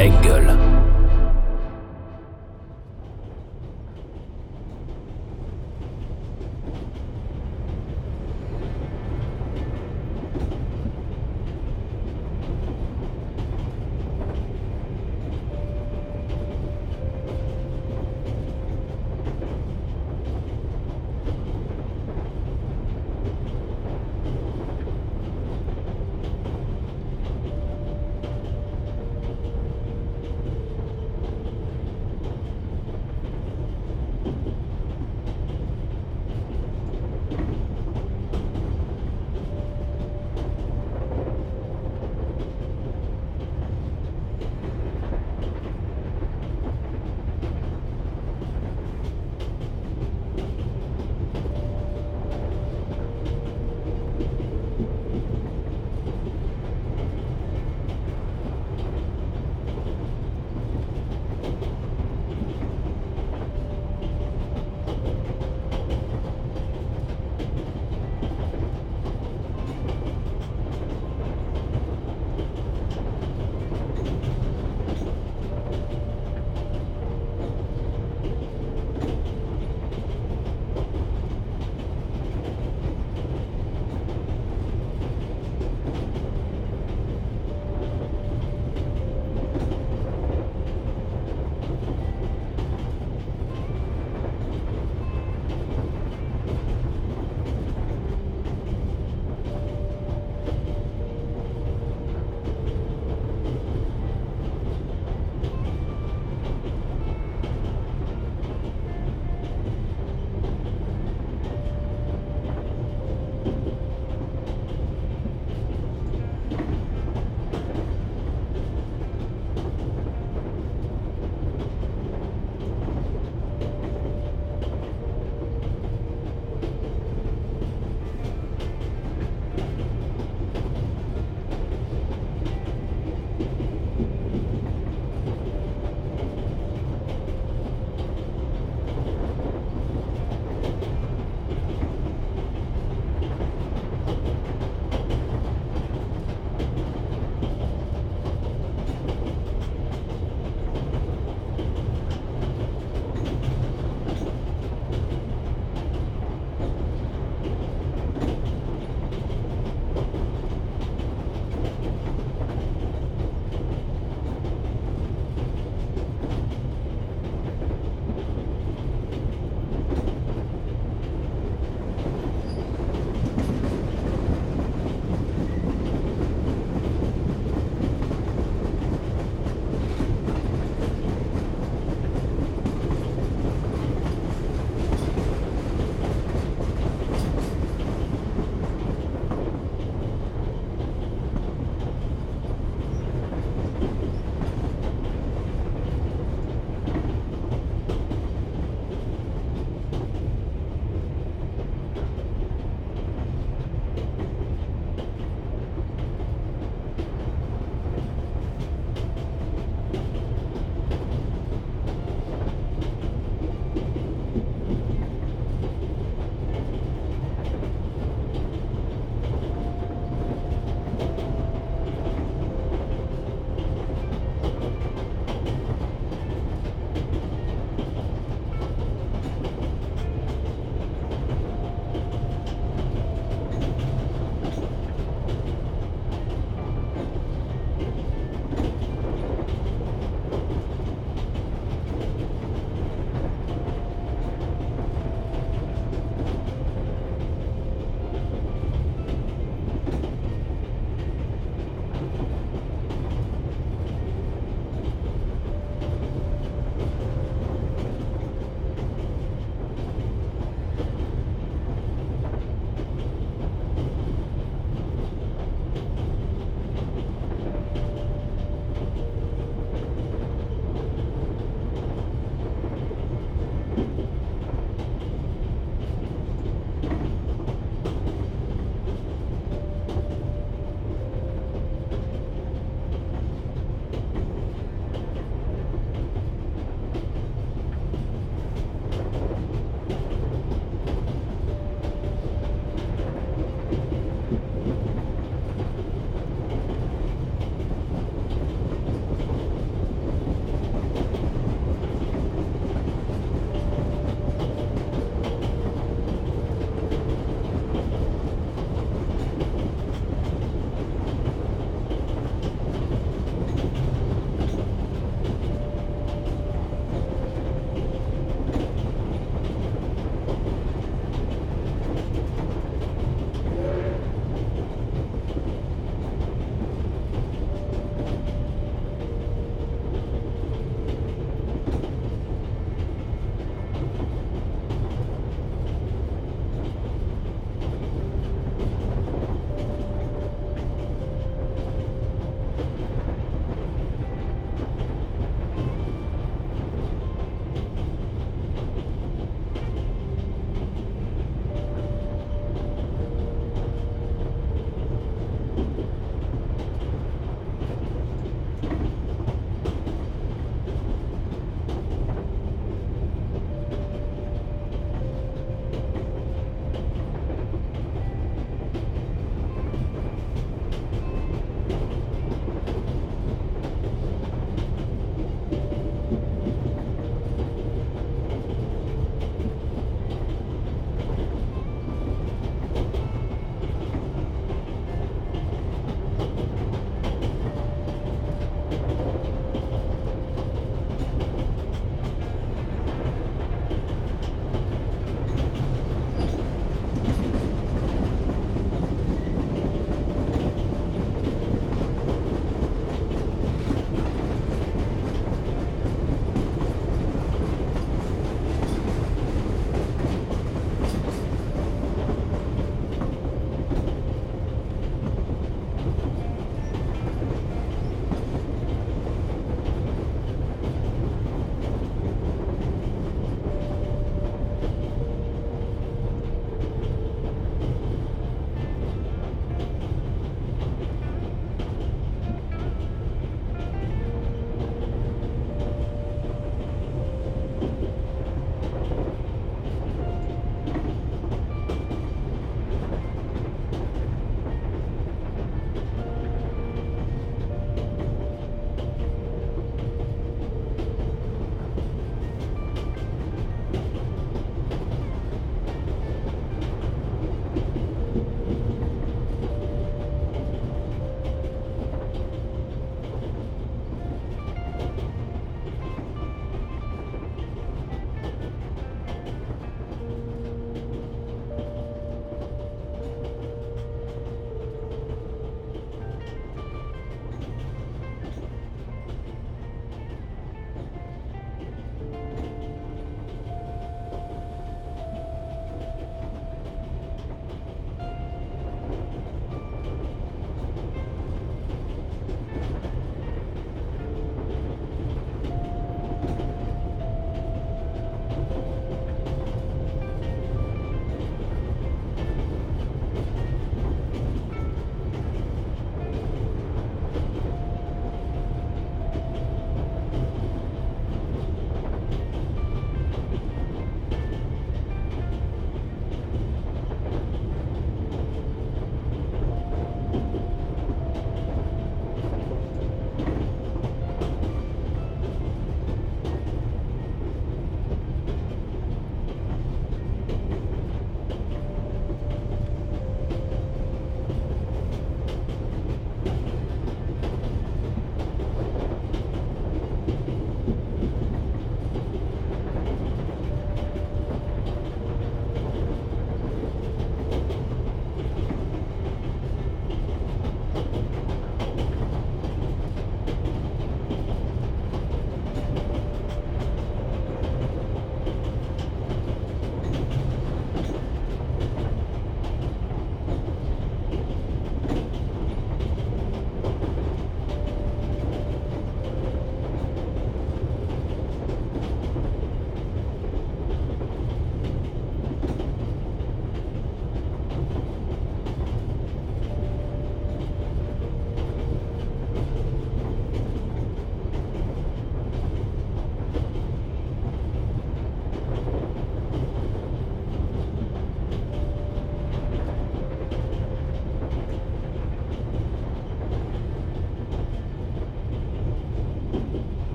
Engel.